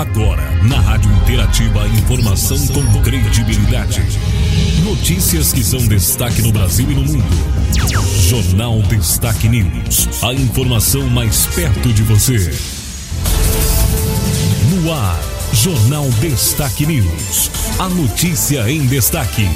Agora, na Rádio Interativa, informação com credibilidade. Notícias que são destaque no Brasil e no mundo. Jornal Destaque News. A informação mais perto de você. No ar, Jornal Destaque News. A notícia em destaque.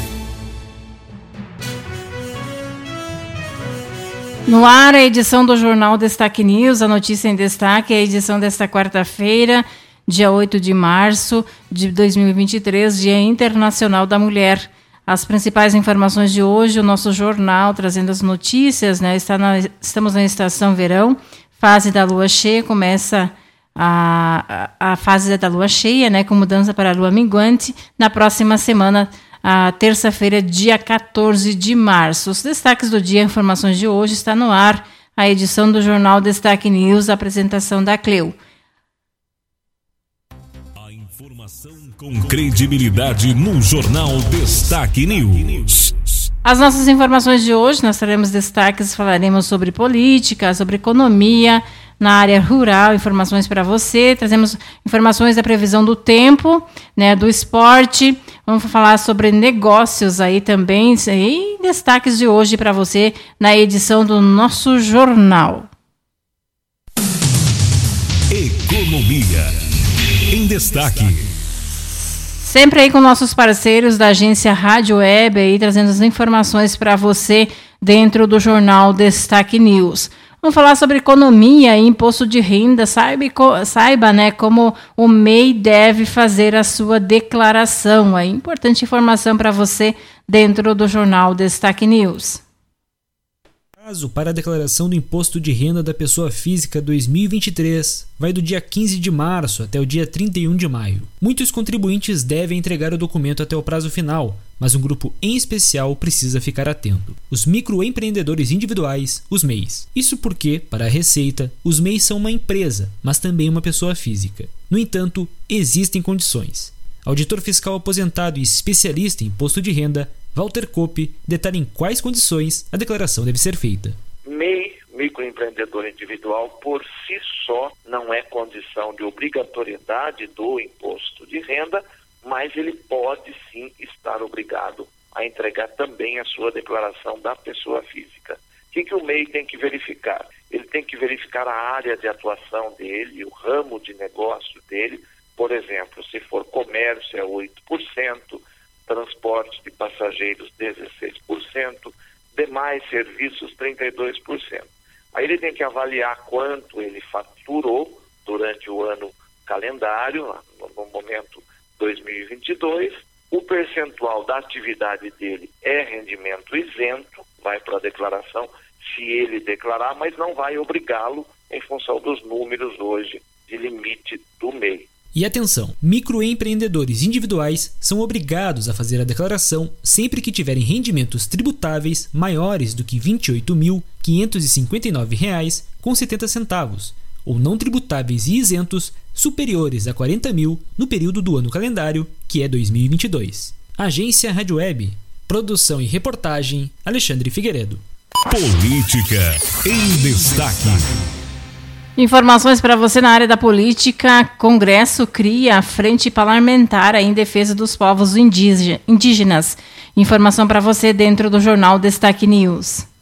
No ar, a edição do Jornal Destaque News, a notícia em destaque, a edição desta quarta-feira, dia 8 de março de 2023, Dia Internacional da Mulher. As principais informações de hoje, o nosso jornal trazendo as notícias, né? Está na, estamos na estação verão, fase da lua cheia, começa a, a, a fase da lua cheia, né? Com mudança para a lua minguante. Na próxima semana, a terça-feira, dia 14 de março. Os destaques do dia, informações de hoje, está no ar a edição do Jornal Destaque News, apresentação da Cleu. Com credibilidade no Jornal Destaque News. As nossas informações de hoje, nós teremos destaques, falaremos sobre política, sobre economia, na área rural, informações para você. Trazemos informações da previsão do tempo, né, do esporte. Vamos falar sobre negócios aí também e destaques de hoje para você na edição do nosso jornal. Economia em destaque. Sempre aí com nossos parceiros da agência Rádio Web aí trazendo as informações para você dentro do jornal Destaque News. Vamos falar sobre economia e imposto de renda. Saiba, saiba né, como o MEI deve fazer a sua declaração. É importante informação para você dentro do jornal Destaque News prazo para a declaração do Imposto de Renda da Pessoa Física 2023 vai do dia 15 de março até o dia 31 de maio. Muitos contribuintes devem entregar o documento até o prazo final, mas um grupo em especial precisa ficar atento: os microempreendedores individuais, os MEIs. Isso porque, para a Receita, os MEIs são uma empresa, mas também uma pessoa física. No entanto, existem condições. Auditor fiscal aposentado e especialista em imposto de renda Walter Kopp detalha em quais condições a declaração deve ser feita. MEI, microempreendedor individual, por si só não é condição de obrigatoriedade do imposto de renda, mas ele pode sim estar obrigado a entregar também a sua declaração da pessoa física. O que, que o MEI tem que verificar? Ele tem que verificar a área de atuação dele, o ramo de negócio dele. Por exemplo, se for comércio é 8%, transporte de passageiros 16%, demais serviços 32%. Aí ele tem que avaliar quanto ele faturou durante o ano calendário, no momento 2022, o percentual da atividade dele é rendimento isento, vai para a declaração se ele declarar, mas não vai obrigá-lo em função dos números hoje de limite do MEI. E atenção, microempreendedores individuais são obrigados a fazer a declaração sempre que tiverem rendimentos tributáveis maiores do que R$ 28.559,70 ou não tributáveis e isentos superiores a R$ 40 mil no período do ano calendário, que é 2022. Agência Rádio Web. Produção e reportagem Alexandre Figueiredo. Política em destaque. Informações para você na área da política. Congresso cria a frente parlamentar em defesa dos povos indígenas. Informação para você dentro do jornal Destaque News.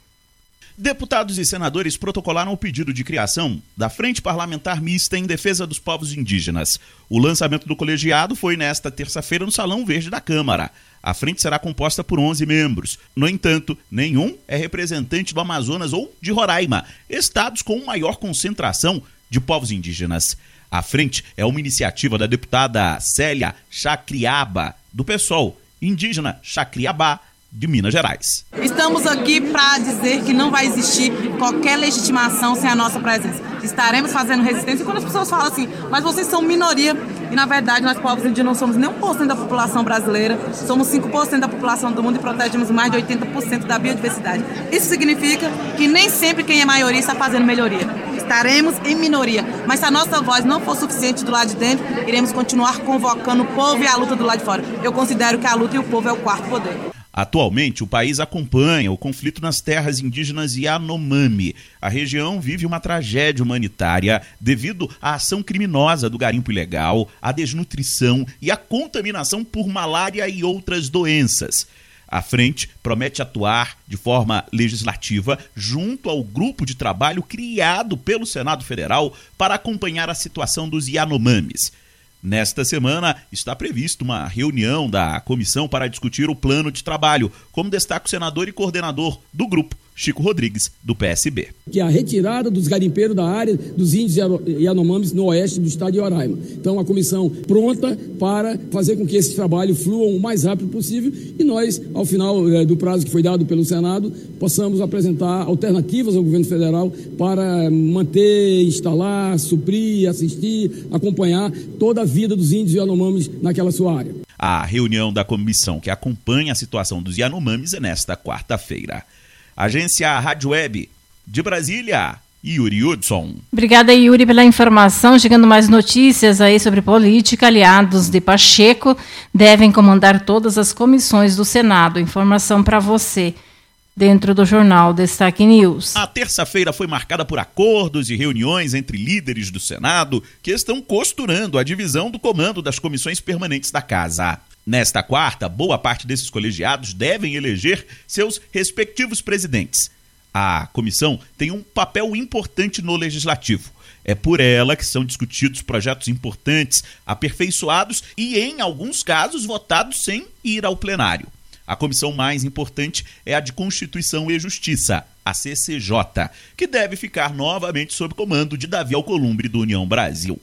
Deputados e senadores protocolaram o pedido de criação da Frente Parlamentar Mista em Defesa dos Povos Indígenas. O lançamento do colegiado foi nesta terça-feira no Salão Verde da Câmara. A frente será composta por 11 membros. No entanto, nenhum é representante do Amazonas ou de Roraima, estados com maior concentração de povos indígenas. A frente é uma iniciativa da deputada Célia Chacriaba, do PSOL, indígena Chacriabá, de Minas Gerais. Estamos aqui para dizer que não vai existir qualquer legitimação sem a nossa presença. Estaremos fazendo resistência. E quando as pessoas falam assim, mas vocês são minoria, e na verdade nós povos indígenas não somos nem 1% da população brasileira, somos 5% da população do mundo e protegemos mais de 80% da biodiversidade. Isso significa que nem sempre quem é maioria está fazendo melhoria. Estaremos em minoria, mas se a nossa voz não for suficiente do lado de dentro, iremos continuar convocando o povo e a luta do lado de fora. Eu considero que a luta e o povo é o quarto poder. Atualmente, o país acompanha o conflito nas terras indígenas Yanomami. A região vive uma tragédia humanitária devido à ação criminosa do garimpo ilegal, à desnutrição e à contaminação por malária e outras doenças. A frente promete atuar de forma legislativa junto ao grupo de trabalho criado pelo Senado Federal para acompanhar a situação dos Yanomamis. Nesta semana está prevista uma reunião da comissão para discutir o plano de trabalho, como destaca o senador e coordenador do grupo, Chico Rodrigues, do PSB. Que é a retirada dos garimpeiros da área dos índios Yanomamis no oeste do estado de Roraima. Então, a comissão pronta para fazer com que esse trabalho flua o mais rápido possível e nós, ao final é, do prazo que foi dado pelo Senado, possamos apresentar alternativas ao governo federal para manter, instalar, suprir, assistir, acompanhar toda a vida dos índios Yanomamis naquela sua área. A reunião da comissão que acompanha a situação dos Yanomamis é nesta quarta-feira. Agência Rádio Web de Brasília, Yuri Hudson. Obrigada, Yuri, pela informação. Chegando mais notícias aí sobre política. Aliados de Pacheco devem comandar todas as comissões do Senado. Informação para você dentro do jornal Destaque News. A terça-feira foi marcada por acordos e reuniões entre líderes do Senado que estão costurando a divisão do comando das comissões permanentes da Casa. Nesta quarta, boa parte desses colegiados devem eleger seus respectivos presidentes. A comissão tem um papel importante no legislativo. É por ela que são discutidos projetos importantes, aperfeiçoados e, em alguns casos, votados sem ir ao plenário. A comissão mais importante é a de Constituição e Justiça, a CCJ, que deve ficar novamente sob comando de Davi Alcolumbre do União Brasil.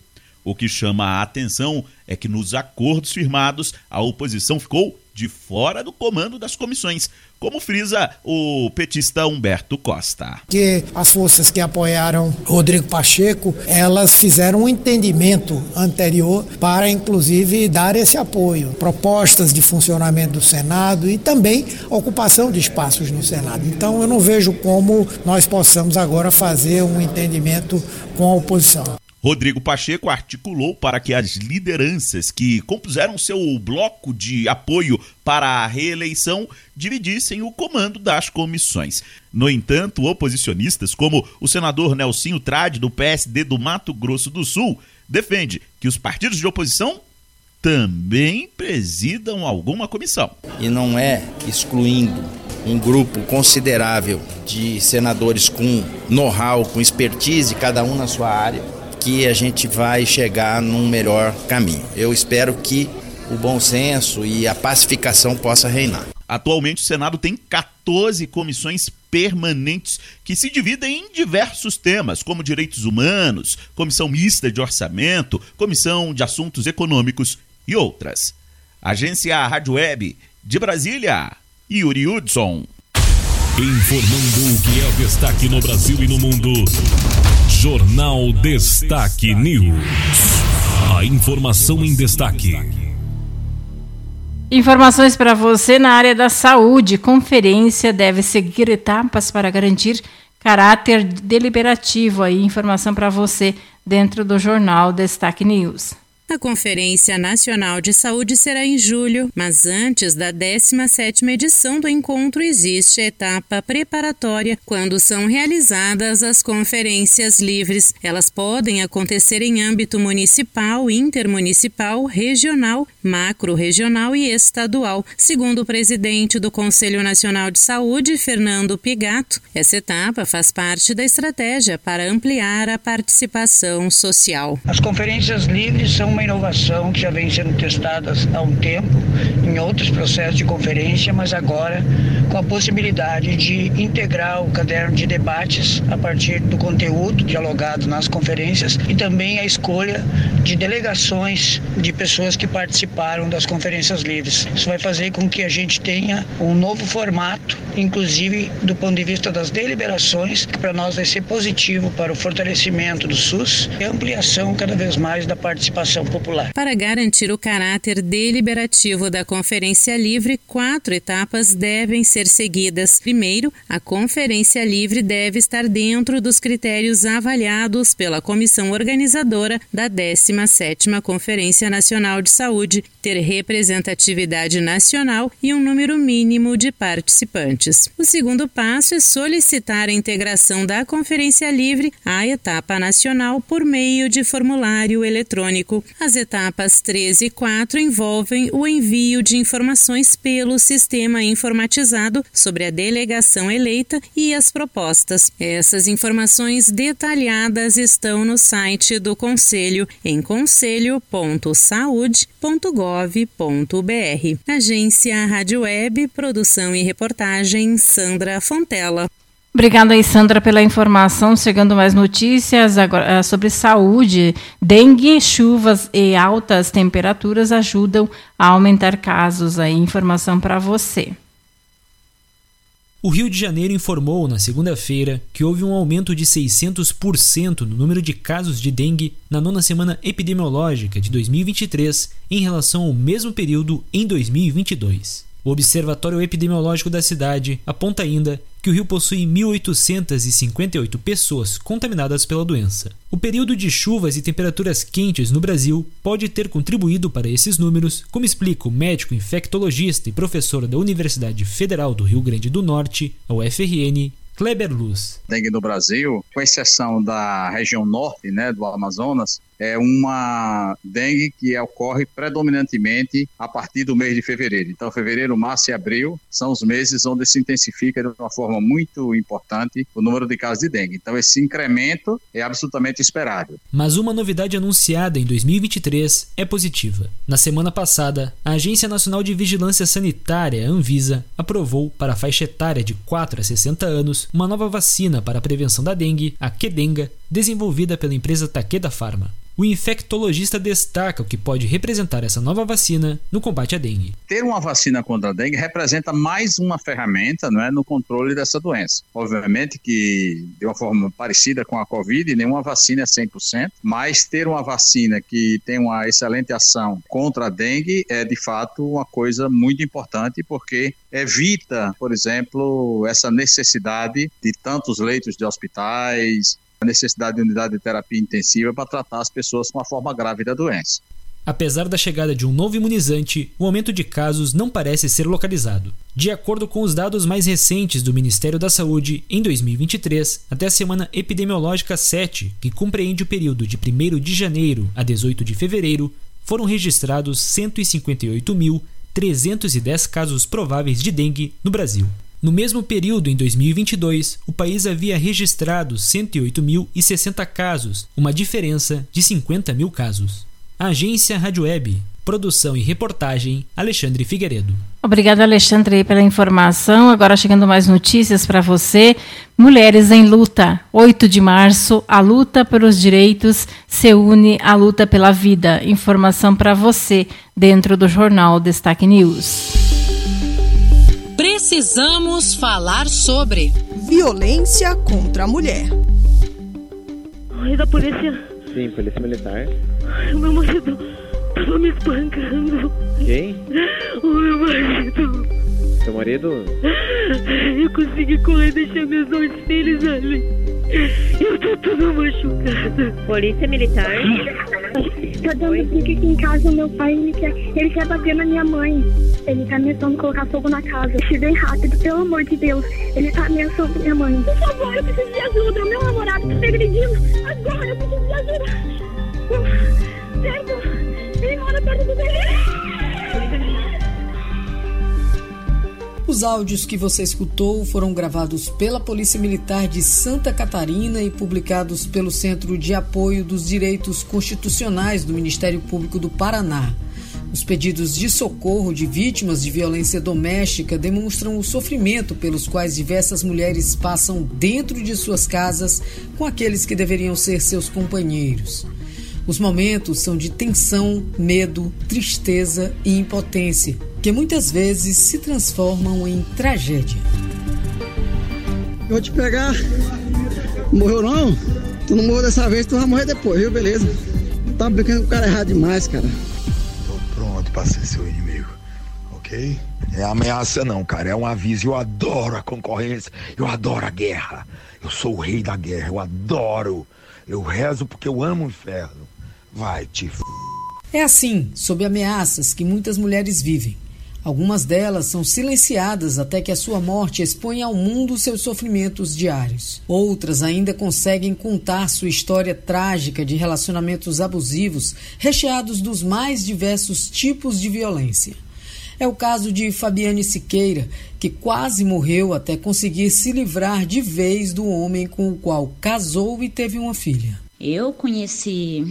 O que chama a atenção é que nos acordos firmados, a oposição ficou de fora do comando das comissões, como frisa o petista Humberto Costa. Que as forças que apoiaram Rodrigo Pacheco, elas fizeram um entendimento anterior para inclusive dar esse apoio, propostas de funcionamento do Senado e também ocupação de espaços no Senado. Então eu não vejo como nós possamos agora fazer um entendimento com a oposição. Rodrigo Pacheco articulou para que as lideranças que compuseram seu bloco de apoio para a reeleição dividissem o comando das comissões. No entanto, oposicionistas, como o senador Nelsinho Trade, do PSD do Mato Grosso do Sul, defende que os partidos de oposição também presidam alguma comissão. E não é excluindo um grupo considerável de senadores com know-how, com expertise, cada um na sua área que a gente vai chegar num melhor caminho. Eu espero que o bom senso e a pacificação possa reinar. Atualmente o Senado tem 14 comissões permanentes que se dividem em diversos temas, como direitos humanos, comissão mista de orçamento, comissão de assuntos econômicos e outras. Agência Rádio Web de Brasília, Yuri Hudson. Informando o que é destaque no Brasil e no mundo. Jornal Destaque News. A informação em destaque. Informações para você na área da saúde. Conferência deve seguir etapas para garantir caráter deliberativo. Aí, informação para você dentro do Jornal Destaque News. A Conferência Nacional de Saúde será em julho, mas antes da 17ª edição do encontro existe a etapa preparatória, quando são realizadas as conferências livres. Elas podem acontecer em âmbito municipal, intermunicipal, regional, macro-regional e estadual. Segundo o presidente do Conselho Nacional de Saúde, Fernando Pigato, essa etapa faz parte da estratégia para ampliar a participação social. As conferências livres são uma inovação que já vem sendo testada há um tempo em outros processos de conferência, mas agora com a possibilidade de integrar o caderno de debates a partir do conteúdo dialogado nas conferências e também a escolha de delegações de pessoas que participaram das conferências livres. Isso vai fazer com que a gente tenha um novo formato, inclusive do ponto de vista das deliberações, que para nós vai ser positivo para o fortalecimento do SUS e ampliação cada vez mais da participação popular. Para garantir o caráter deliberativo da Conferência Livre, quatro etapas devem ser seguidas. Primeiro, a Conferência Livre deve estar dentro dos critérios avaliados pela comissão organizadora da 17ª Conferência Nacional de Saúde, ter representatividade nacional e um número mínimo de participantes. O segundo passo é solicitar a integração da Conferência Livre à etapa nacional por meio de formulário eletrônico. As etapas 3 e 4 envolvem o envio de informações pelo sistema informatizado sobre a delegação eleita e as propostas. Essas informações detalhadas estão no site do Conselho em conselho.saude.gov.br. Agência Rádio Web, produção e reportagem Sandra Fontela. Obrigada Sandra, pela informação. Chegando mais notícias agora, sobre saúde. Dengue, chuvas e altas temperaturas ajudam a aumentar casos. Aí, informação para você. O Rio de Janeiro informou na segunda-feira que houve um aumento de 600% no número de casos de dengue na nona semana epidemiológica de 2023 em relação ao mesmo período em 2022. O Observatório Epidemiológico da cidade aponta ainda que o Rio possui 1.858 pessoas contaminadas pela doença. O período de chuvas e temperaturas quentes no Brasil pode ter contribuído para esses números, como explica o médico infectologista e professor da Universidade Federal do Rio Grande do Norte, a UFRN, Kleber Luz. Dengue no Brasil, com exceção da região norte, né, do Amazonas, é uma dengue que ocorre predominantemente a partir do mês de fevereiro. Então, fevereiro, março e abril são os meses onde se intensifica de uma forma muito importante o número de casos de dengue. Então, esse incremento é absolutamente esperado. Mas uma novidade anunciada em 2023 é positiva. Na semana passada, a Agência Nacional de Vigilância Sanitária, Anvisa, aprovou para a faixa etária de 4 a 60 anos uma nova vacina para a prevenção da dengue, a Kedenga, desenvolvida pela empresa Takeda Pharma. O infectologista destaca o que pode representar essa nova vacina no combate à dengue. Ter uma vacina contra a dengue representa mais uma ferramenta não é, no controle dessa doença. Obviamente que, de uma forma parecida com a Covid, nenhuma vacina é 100%, mas ter uma vacina que tem uma excelente ação contra a dengue é, de fato, uma coisa muito importante, porque evita, por exemplo, essa necessidade de tantos leitos de hospitais, a necessidade de unidade de terapia intensiva para tratar as pessoas com a forma grave da doença. Apesar da chegada de um novo imunizante, o aumento de casos não parece ser localizado. De acordo com os dados mais recentes do Ministério da Saúde, em 2023, até a semana epidemiológica 7, que compreende o período de 1 de janeiro a 18 de fevereiro, foram registrados 158.310 casos prováveis de dengue no Brasil. No mesmo período, em 2022, o país havia registrado 108.060 casos, uma diferença de 50 mil casos. Agência Rádio Web. Produção e reportagem Alexandre Figueiredo. Obrigada, Alexandre, pela informação. Agora chegando mais notícias para você. Mulheres em luta. 8 de março, a luta pelos direitos se une à luta pela vida. Informação para você dentro do jornal Destaque News. Precisamos falar sobre violência contra a mulher. Oi, da polícia. Sim, polícia militar. Ai, o meu marido tava me espancando. Quem? O meu marido. Seu marido? Eu consegui correr e deixar meus dois filhos ali. Eu tô toda machucada. Polícia militar? Tô dando aqui em casa, meu pai ele quer, ele quer bater na minha mãe. Ele tá ameaçando colocar fogo na casa. Se bem rápido, pelo amor de Deus. Ele tá ameaçando minha mãe. Por favor, eu preciso de ajuda. Meu namorado tá me agredindo. Agora eu preciso de ajuda. Certo? Ele mora perto do Os áudios que você escutou foram gravados pela Polícia Militar de Santa Catarina e publicados pelo Centro de Apoio dos Direitos Constitucionais do Ministério Público do Paraná. Os pedidos de socorro de vítimas de violência doméstica demonstram o sofrimento pelos quais diversas mulheres passam dentro de suas casas com aqueles que deveriam ser seus companheiros. Os momentos são de tensão, medo, tristeza e impotência, que muitas vezes se transformam em tragédia. Eu vou te pegar. Morreu não? Tu não morreu dessa vez, tu vai morrer depois, viu? Beleza? tá brincando com o cara errado demais, cara. Tô pronto pra ser seu inimigo, ok? É ameaça não, cara, é um aviso. Eu adoro a concorrência, eu adoro a guerra. Eu sou o rei da guerra, eu adoro. Eu rezo porque eu amo o inferno. Vai te f... É assim, sob ameaças, que muitas mulheres vivem. Algumas delas são silenciadas até que a sua morte exponha ao mundo seus sofrimentos diários. Outras ainda conseguem contar sua história trágica de relacionamentos abusivos, recheados dos mais diversos tipos de violência. É o caso de Fabiane Siqueira, que quase morreu até conseguir se livrar de vez do homem com o qual casou e teve uma filha. Eu conheci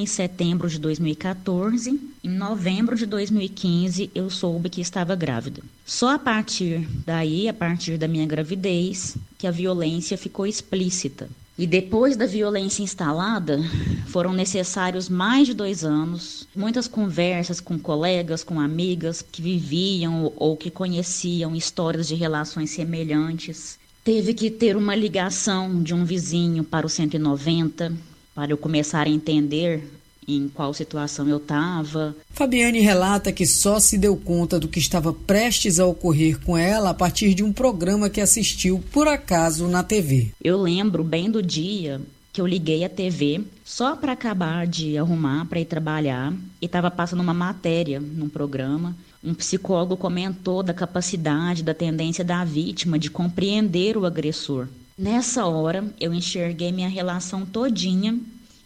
em setembro de 2014. Em novembro de 2015, eu soube que estava grávida. Só a partir daí, a partir da minha gravidez, que a violência ficou explícita. E depois da violência instalada, foram necessários mais de dois anos, muitas conversas com colegas, com amigas que viviam ou que conheciam histórias de relações semelhantes. Teve que ter uma ligação de um vizinho para o 190 para eu começar a entender em qual situação eu estava. Fabiane relata que só se deu conta do que estava prestes a ocorrer com ela a partir de um programa que assistiu por acaso na TV. Eu lembro bem do dia que eu liguei a TV só para acabar de arrumar para ir trabalhar e estava passando uma matéria num programa. Um psicólogo comentou da capacidade, da tendência da vítima de compreender o agressor. Nessa hora, eu enxerguei minha relação todinha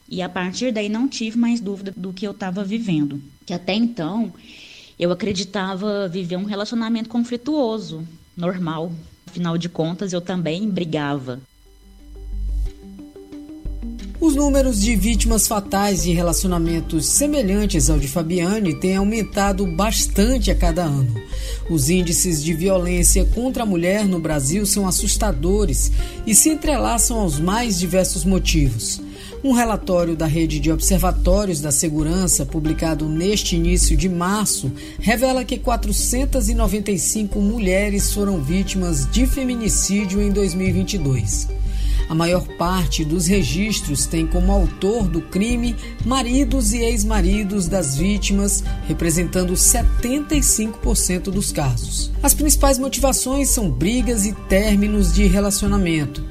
e a partir daí não tive mais dúvida do que eu estava vivendo. Que até então eu acreditava viver um relacionamento conflituoso, normal. Afinal de contas, eu também brigava. Os números de vítimas fatais de relacionamentos semelhantes ao de Fabiane têm aumentado bastante a cada ano. Os índices de violência contra a mulher no Brasil são assustadores e se entrelaçam aos mais diversos motivos. Um relatório da Rede de Observatórios da Segurança, publicado neste início de março, revela que 495 mulheres foram vítimas de feminicídio em 2022. A maior parte dos registros tem como autor do crime maridos e ex-maridos das vítimas, representando 75% dos casos. As principais motivações são brigas e términos de relacionamento.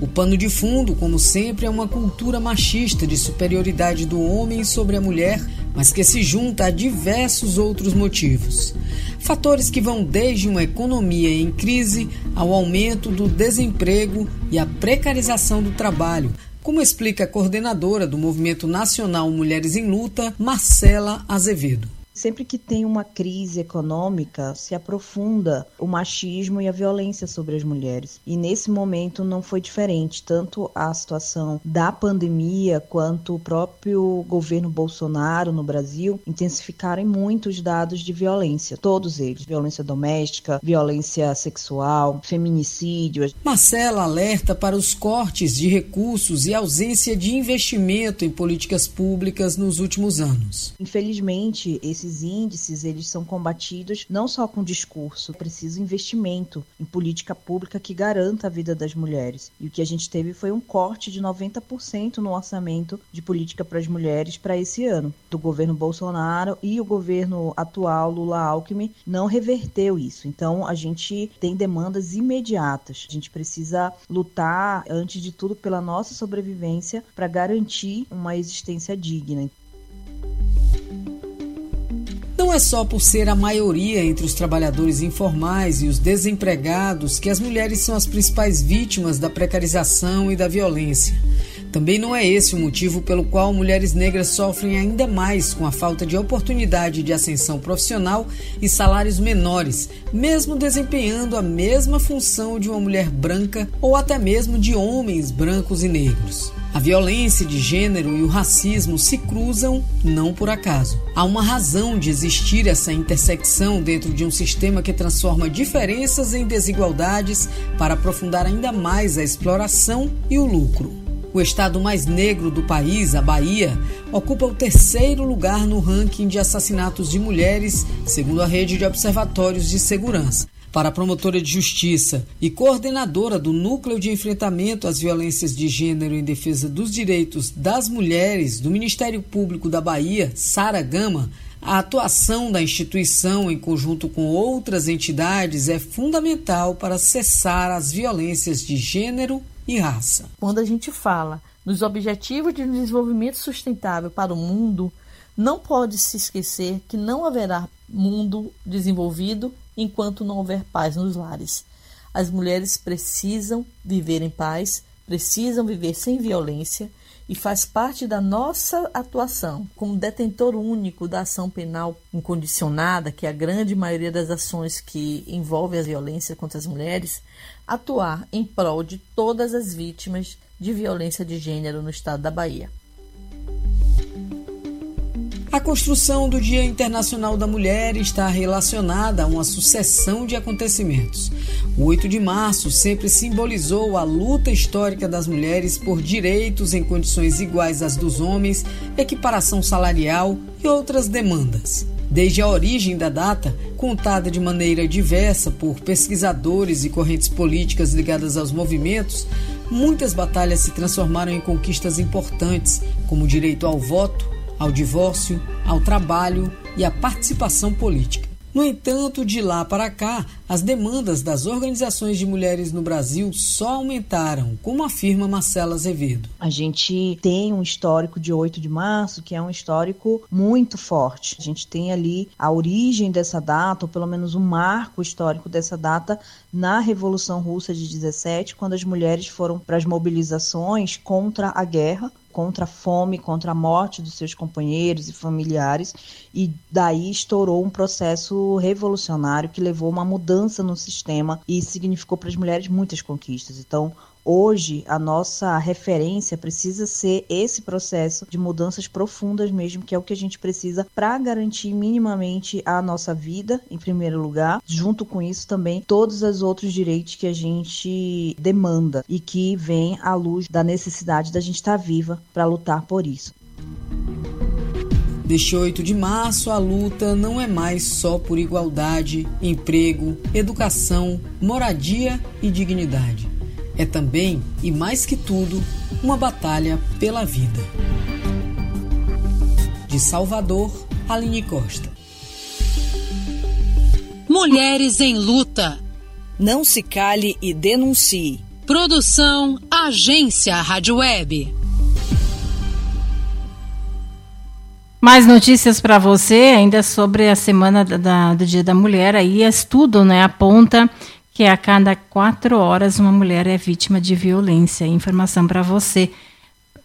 O pano de fundo, como sempre, é uma cultura machista de superioridade do homem sobre a mulher, mas que se junta a diversos outros motivos. Fatores que vão desde uma economia em crise ao aumento do desemprego e a precarização do trabalho, como explica a coordenadora do Movimento Nacional Mulheres em Luta, Marcela Azevedo. Sempre que tem uma crise econômica, se aprofunda o machismo e a violência sobre as mulheres. E nesse momento não foi diferente. Tanto a situação da pandemia quanto o próprio governo Bolsonaro no Brasil intensificaram muito os dados de violência. Todos eles: violência doméstica, violência sexual, feminicídio. Marcela alerta para os cortes de recursos e ausência de investimento em políticas públicas nos últimos anos. Infelizmente, esse esses índices eles são combatidos não só com discurso, preciso investimento em política pública que garanta a vida das mulheres. E o que a gente teve foi um corte de 90% no orçamento de política para as mulheres para esse ano, do governo Bolsonaro e o governo atual Lula Alckmin não reverteu isso. Então a gente tem demandas imediatas. A gente precisa lutar antes de tudo pela nossa sobrevivência para garantir uma existência digna. Não é só por ser a maioria entre os trabalhadores informais e os desempregados que as mulheres são as principais vítimas da precarização e da violência. Também não é esse o motivo pelo qual mulheres negras sofrem ainda mais com a falta de oportunidade de ascensão profissional e salários menores, mesmo desempenhando a mesma função de uma mulher branca ou até mesmo de homens brancos e negros. A violência de gênero e o racismo se cruzam não por acaso. Há uma razão de existir essa intersecção dentro de um sistema que transforma diferenças em desigualdades para aprofundar ainda mais a exploração e o lucro. O estado mais negro do país, a Bahia, ocupa o terceiro lugar no ranking de assassinatos de mulheres, segundo a rede de observatórios de segurança. Para a promotora de justiça e coordenadora do Núcleo de Enfrentamento às Violências de Gênero em Defesa dos Direitos das Mulheres do Ministério Público da Bahia, Sara Gama, a atuação da instituição em conjunto com outras entidades é fundamental para cessar as violências de gênero e raça. Quando a gente fala nos Objetivos de Desenvolvimento Sustentável para o Mundo, não pode se esquecer que não haverá mundo desenvolvido enquanto não houver paz nos lares. As mulheres precisam viver em paz, precisam viver sem violência e faz parte da nossa atuação como detentor único da ação penal incondicionada, que é a grande maioria das ações que envolvem a violência contra as mulheres, atuar em prol de todas as vítimas de violência de gênero no estado da Bahia. A construção do Dia Internacional da Mulher está relacionada a uma sucessão de acontecimentos. O 8 de março sempre simbolizou a luta histórica das mulheres por direitos em condições iguais às dos homens, equiparação salarial e outras demandas. Desde a origem da data, contada de maneira diversa por pesquisadores e correntes políticas ligadas aos movimentos, muitas batalhas se transformaram em conquistas importantes, como o direito ao voto, ao divórcio, ao trabalho e à participação política. No entanto, de lá para cá, as demandas das organizações de mulheres no Brasil só aumentaram, como afirma Marcela Azevedo. A gente tem um histórico de 8 de março que é um histórico muito forte. A gente tem ali a origem dessa data, ou pelo menos um marco histórico dessa data, na Revolução Russa de 17, quando as mulheres foram para as mobilizações contra a guerra contra a fome, contra a morte dos seus companheiros e familiares, e daí estourou um processo revolucionário que levou uma mudança no sistema e significou para as mulheres muitas conquistas. Então, Hoje, a nossa referência precisa ser esse processo de mudanças profundas mesmo, que é o que a gente precisa para garantir minimamente a nossa vida, em primeiro lugar. Junto com isso, também todos os outros direitos que a gente demanda e que vem à luz da necessidade da gente estar tá viva para lutar por isso. Deste 8 de março, a luta não é mais só por igualdade, emprego, educação, moradia e dignidade é também, e mais que tudo, uma batalha pela vida. De Salvador, Aline Costa. Mulheres em luta. Não se cale e denuncie. Produção Agência Rádio Web. Mais notícias para você, ainda sobre a semana da, do Dia da Mulher. Aí, estudo né, aponta que a cada quatro horas uma mulher é vítima de violência. Informação para você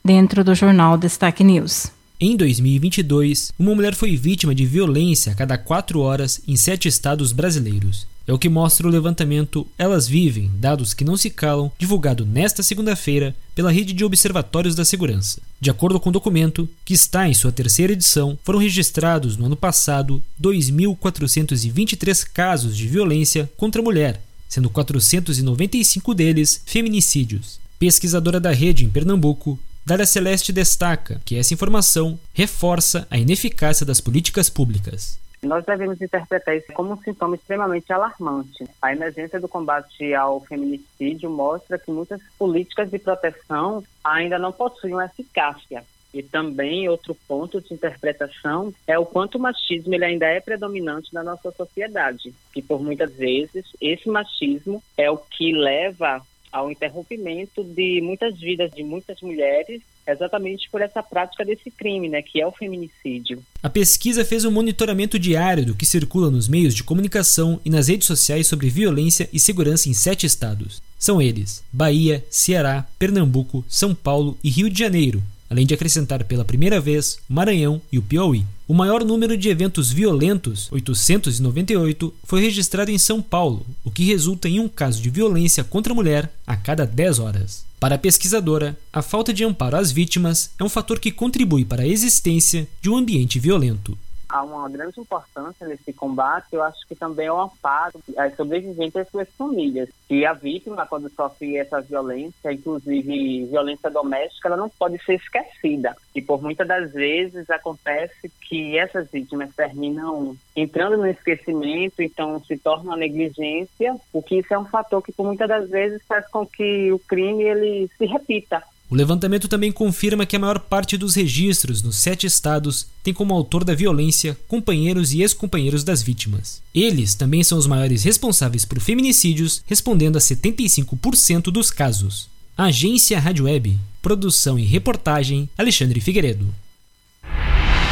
dentro do jornal Destaque News. Em 2022, uma mulher foi vítima de violência a cada quatro horas em sete estados brasileiros. É o que mostra o levantamento Elas Vivem, Dados que Não Se Calam, divulgado nesta segunda-feira pela Rede de Observatórios da Segurança. De acordo com o documento, que está em sua terceira edição, foram registrados no ano passado 2.423 casos de violência contra a mulher, sendo 495 deles feminicídios. Pesquisadora da rede em Pernambuco, Dália Celeste destaca que essa informação reforça a ineficácia das políticas públicas. Nós devemos interpretar isso como um sintoma extremamente alarmante. A emergência do combate ao feminicídio mostra que muitas políticas de proteção ainda não possuem eficácia. E também outro ponto de interpretação é o quanto o machismo ele ainda é predominante na nossa sociedade, que por muitas vezes esse machismo é o que leva ao interrompimento de muitas vidas de muitas mulheres, exatamente por essa prática desse crime, né, que é o feminicídio. A pesquisa fez um monitoramento diário do que circula nos meios de comunicação e nas redes sociais sobre violência e segurança em sete estados. São eles: Bahia, Ceará, Pernambuco, São Paulo e Rio de Janeiro, além de acrescentar pela primeira vez Maranhão e o Piauí. O maior número de eventos violentos, 898, foi registrado em São Paulo, o que resulta em um caso de violência contra a mulher a cada 10 horas. Para a pesquisadora, a falta de amparo às vítimas é um fator que contribui para a existência de um ambiente violento. Há uma grande importância nesse combate, eu acho que também é o amparo às sobreviventes e às suas famílias. E a vítima, quando sofre essa violência, inclusive violência doméstica, ela não pode ser esquecida. E por muitas das vezes acontece que essas vítimas terminam entrando no esquecimento, então se torna negligência, o que isso é um fator que por muitas das vezes faz com que o crime ele se repita. O levantamento também confirma que a maior parte dos registros nos sete estados tem como autor da violência companheiros e ex-companheiros das vítimas. Eles também são os maiores responsáveis por feminicídios, respondendo a 75% dos casos. Agência Rádio Web, produção e reportagem Alexandre Figueiredo.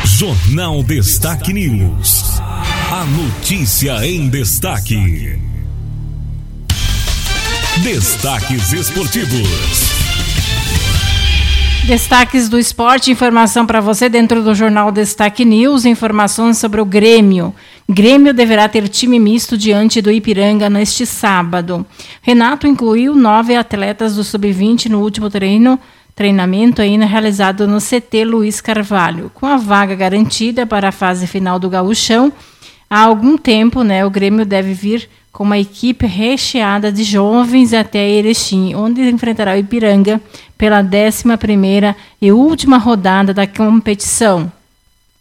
Jornal Destaque News. A notícia em destaque. Destaques esportivos. Destaques do esporte, informação para você dentro do jornal Destaque News, informações sobre o Grêmio. Grêmio deverá ter time misto diante do Ipiranga neste sábado. Renato incluiu nove atletas do Sub-20 no último treino, treinamento ainda realizado no CT Luiz Carvalho. Com a vaga garantida para a fase final do gauchão, há algum tempo né, o Grêmio deve vir com uma equipe recheada de jovens até Erechim, onde enfrentará o Ipiranga pela 11ª e última rodada da competição.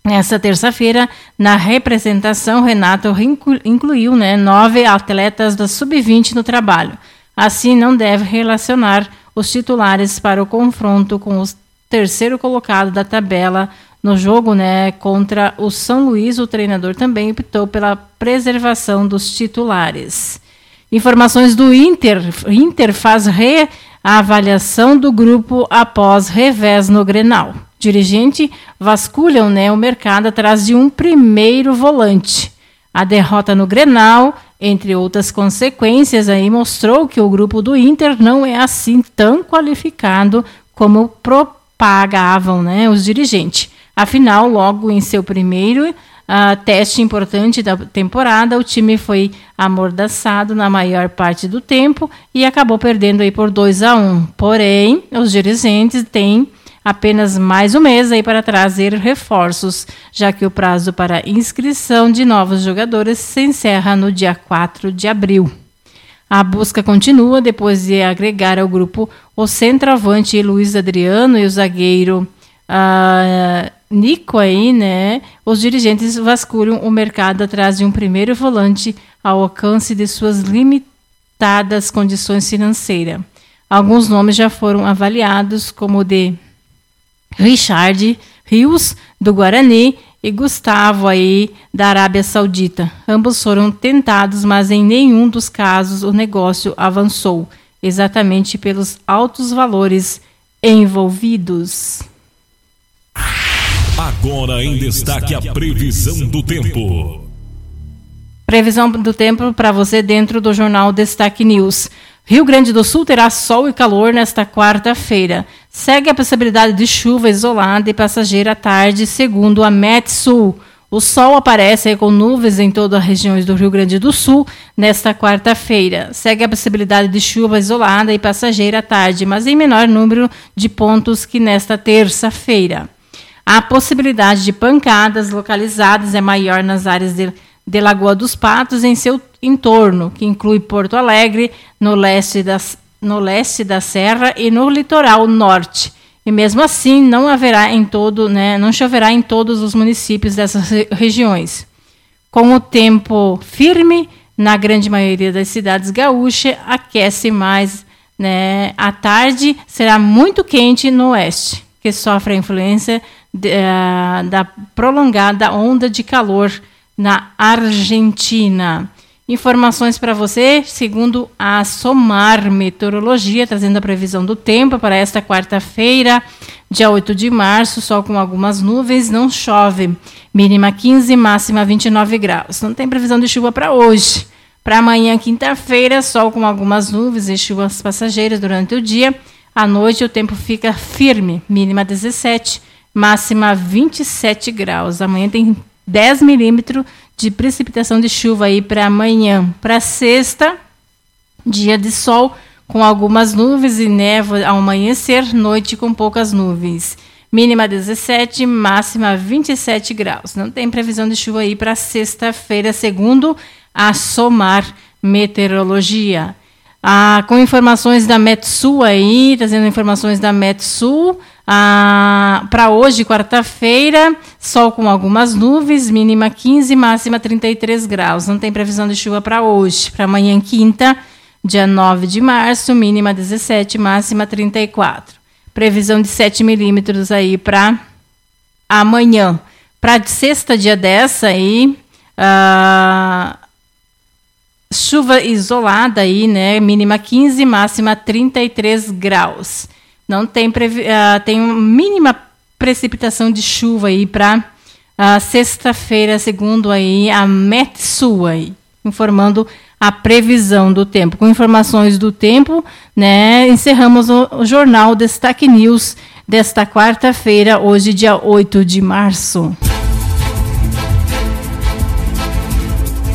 Nessa terça-feira, na representação, Renato incluiu né, nove atletas da Sub-20 no trabalho. Assim, não deve relacionar os titulares para o confronto com o terceiro colocado da tabela no jogo né, contra o São Luís, o treinador também optou pela preservação dos titulares. Informações do Inter. Inter faz reavaliação do grupo após revés no Grenal. Dirigente vasculham né, o mercado atrás de um primeiro volante. A derrota no Grenal, entre outras consequências, aí mostrou que o grupo do Inter não é assim tão qualificado como propagavam né, os dirigentes. Afinal, logo em seu primeiro uh, teste importante da temporada, o time foi amordaçado na maior parte do tempo e acabou perdendo aí por 2 a 1. Um. Porém, os dirigentes têm apenas mais um mês aí para trazer reforços, já que o prazo para inscrição de novos jogadores se encerra no dia 4 de abril. A busca continua depois de agregar ao grupo o centroavante Luiz Adriano e o zagueiro uh, Nico aí, né? Os dirigentes vasculham o mercado atrás de um primeiro volante ao alcance de suas limitadas condições financeiras. Alguns nomes já foram avaliados, como o de Richard Rios, do Guarani, e Gustavo aí, da Arábia Saudita. Ambos foram tentados, mas em nenhum dos casos o negócio avançou, exatamente pelos altos valores envolvidos. Agora em destaque a previsão do tempo. Previsão do tempo para você dentro do jornal Destaque News. Rio Grande do Sul terá sol e calor nesta quarta-feira. Segue a possibilidade de chuva isolada e passageira à tarde, segundo a Metsul. O sol aparece com nuvens em todas as regiões do Rio Grande do Sul nesta quarta-feira. Segue a possibilidade de chuva isolada e passageira à tarde, mas em menor número de pontos que nesta terça-feira. A possibilidade de pancadas localizadas é maior nas áreas de, de Lagoa dos Patos em seu entorno, que inclui Porto Alegre, no leste, das, no leste da Serra e no litoral norte. E mesmo assim, não haverá em todo, né, não choverá em todos os municípios dessas regiões. Com o tempo firme, na grande maioria das cidades gaúchas, aquece mais. Né? À tarde será muito quente no oeste, que sofre a influência da prolongada onda de calor na Argentina. Informações para você, segundo a Somar Meteorologia, trazendo a previsão do tempo para esta quarta-feira, dia 8 de março, sol com algumas nuvens, não chove. Mínima 15, máxima 29 graus. Não tem previsão de chuva para hoje. Para amanhã, quinta-feira, sol com algumas nuvens e chuvas passageiras durante o dia. À noite, o tempo fica firme, mínima 17 máxima 27 graus. Amanhã tem 10 milímetros de precipitação de chuva aí para amanhã. Para sexta, dia de sol com algumas nuvens e névoa ao amanhecer, noite com poucas nuvens. mínima 17, máxima 27 graus. Não tem previsão de chuva aí para sexta-feira, segundo a Somar Meteorologia. Ah, com informações da Metsul aí, trazendo informações da Metsul. Ah, para hoje, quarta-feira, sol com algumas nuvens, mínima 15, máxima 33 graus. Não tem previsão de chuva para hoje. Para amanhã, quinta, dia 9 de março, mínima 17, máxima 34. Previsão de 7 milímetros aí para amanhã. Para sexta, dia 10, aí. Ah, chuva isolada aí, né? Mínima 15, máxima 33 graus. Não tem, uh, tem mínima precipitação de chuva aí para uh, sexta-feira, segundo aí a Metsu aí, informando a previsão do tempo. Com informações do tempo, né, encerramos o, o jornal Destaque News desta quarta-feira, hoje dia 8 de março.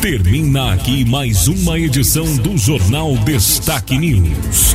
Termina aqui mais uma edição do Jornal Destaque News.